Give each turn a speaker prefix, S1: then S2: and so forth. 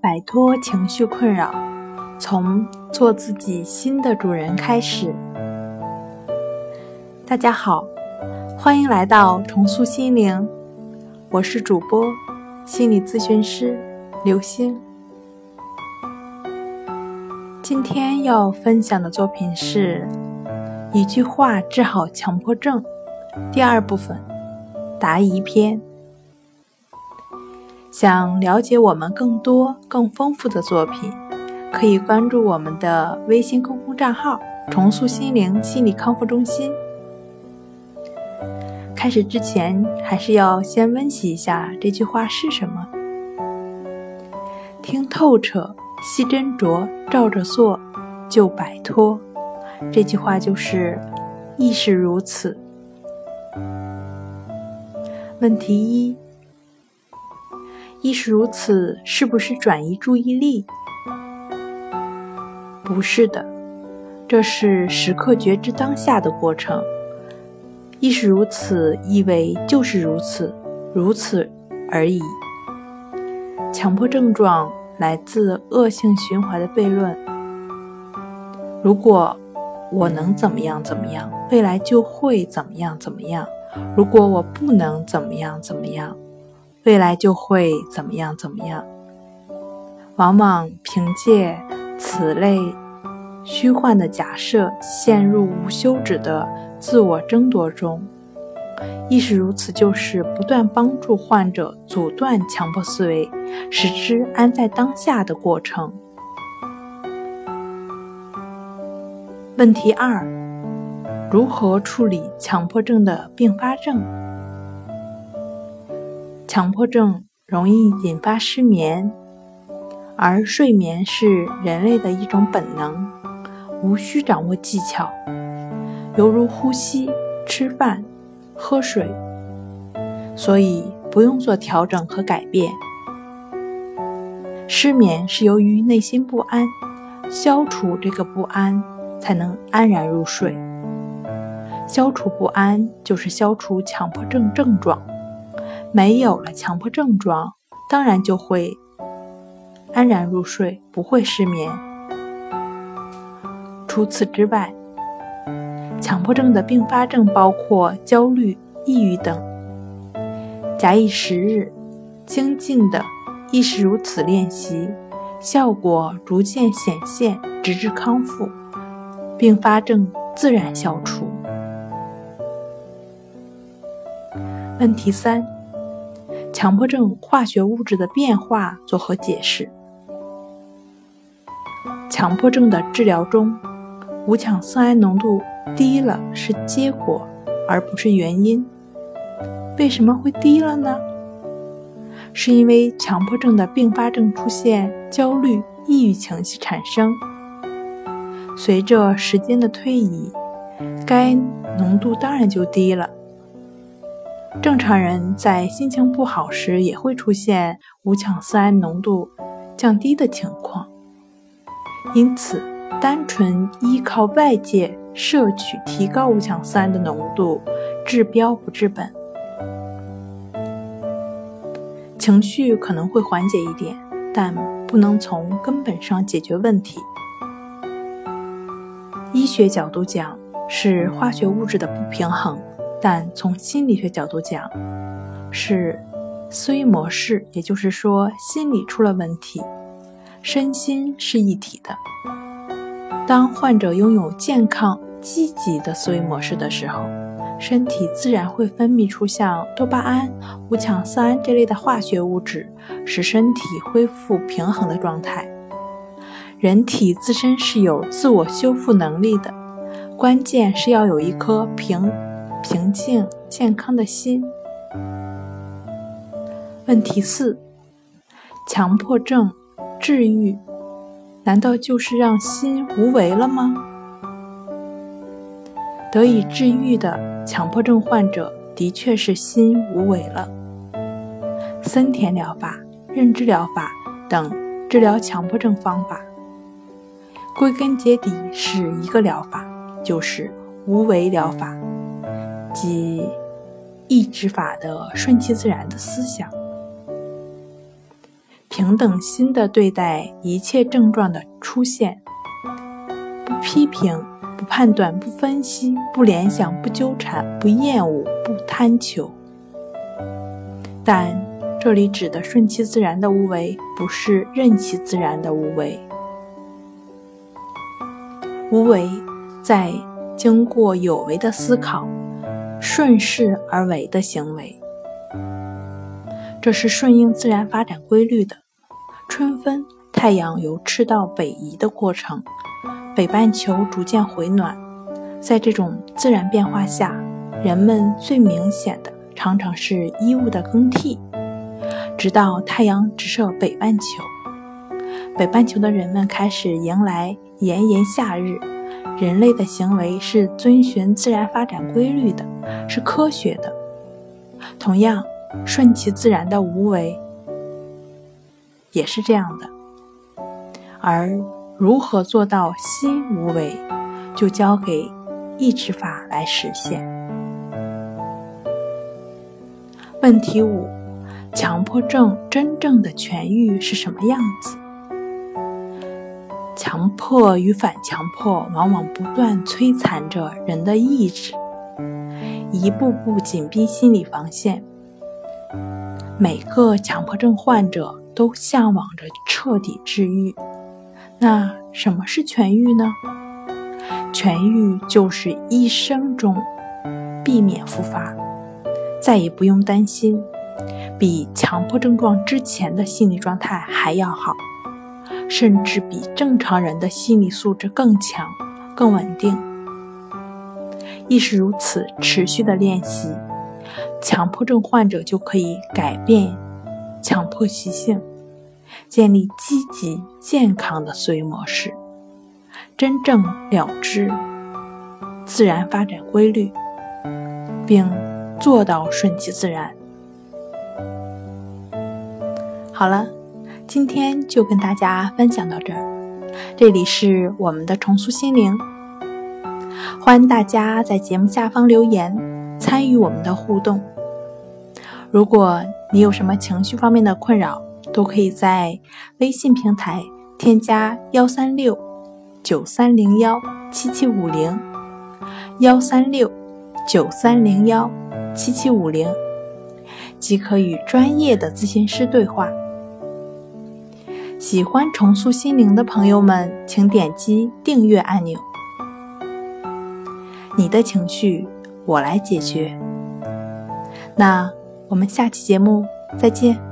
S1: 摆脱情绪困扰，从做自己新的主人开始。大家好，欢迎来到重塑心灵，我是主播心理咨询师刘星。今天要分享的作品是一句话治好强迫症第二部分答疑篇。想了解我们更多、更丰富的作品，可以关注我们的微信公共账号“重塑心灵心理康复中心”。开始之前，还是要先温习一下这句话是什么：“听透彻，细斟酌，照着做，就摆脱。”这句话就是“亦是如此”。问题一。亦是如此，是不是转移注意力？不是的，这是时刻觉知当下的过程。亦是如此，意味就是如此，如此而已。强迫症状来自恶性循环的悖论。如果我能怎么样怎么样，未来就会怎么样怎么样；如果我不能怎么样怎么样。未来就会怎么样怎么样？往往凭借此类虚幻的假设，陷入无休止的自我争夺中。亦是如此，就是不断帮助患者阻断强迫思维，使之安在当下的过程。问题二：如何处理强迫症的并发症？强迫症容易引发失眠，而睡眠是人类的一种本能，无需掌握技巧，犹如呼吸、吃饭、喝水，所以不用做调整和改变。失眠是由于内心不安，消除这个不安，才能安然入睡。消除不安，就是消除强迫症症状。没有了强迫症状，当然就会安然入睡，不会失眠。除此之外，强迫症的并发症包括焦虑、抑郁等。假以时日，精进的亦是如此练习，效果逐渐显现，直至康复，并发症自然消除。问题三。强迫症化学物质的变化作何解释？强迫症的治疗中，五羟色胺浓度低了是结果，而不是原因。为什么会低了呢？是因为强迫症的并发症出现焦虑、抑郁情绪产生，随着时间的推移，该浓度当然就低了。正常人在心情不好时也会出现五羟色胺浓度降低的情况，因此单纯依靠外界摄取提高五羟色胺的浓度，治标不治本。情绪可能会缓解一点，但不能从根本上解决问题。医学角度讲，是化学物质的不平衡。但从心理学角度讲，是思维模式，也就是说，心理出了问题，身心是一体的。当患者拥有健康、积极的思维模式的时候，身体自然会分泌出像多巴胺、五羟色胺这类的化学物质，使身体恢复平衡的状态。人体自身是有自我修复能力的，关键是要有一颗平。平静健康的心。问题四：强迫症治愈，难道就是让心无为了吗？得以治愈的强迫症患者，的确是心无为了。森田疗法、认知疗法等治疗强迫症方法，归根结底是一个疗法，就是无为疗法。即意志法的顺其自然的思想，平等心的对待一切症状的出现，不批评、不判断、不分析、不联想、不纠缠、不厌恶、不贪求。但这里指的顺其自然的无为，不是任其自然的无为。无为在经过有为的思考，顺势而为的行为，这是顺应自然发展规律的。春分，太阳由赤道北移的过程，北半球逐渐回暖。在这种自然变化下，人们最明显的常常是衣物的更替。直到太阳直射北半球，北半球的人们开始迎来炎炎夏日。人类的行为是遵循自然发展规律的，是科学的。同样，顺其自然的无为也是这样的。而如何做到心无为，就交给意志法来实现。问题五：强迫症真正的痊愈是什么样子？强迫与反强迫往往不断摧残着人的意志，一步步紧逼心理防线。每个强迫症患者都向往着彻底治愈。那什么是痊愈呢？痊愈就是一生中避免复发，再也不用担心，比强迫症状之前的心理状态还要好。甚至比正常人的心理素质更强、更稳定。亦是如此，持续的练习，强迫症患者就可以改变强迫习性，建立积极健康的思维模式，真正了知自然发展规律，并做到顺其自然。好了。今天就跟大家分享到这儿，这里是我们的重塑心灵，欢迎大家在节目下方留言，参与我们的互动。如果你有什么情绪方面的困扰，都可以在微信平台添加幺三六九三零幺七七五零幺三六九三零幺七七五零，即可与专业的咨询师对话。喜欢重塑心灵的朋友们，请点击订阅按钮。你的情绪，我来解决。那我们下期节目再见。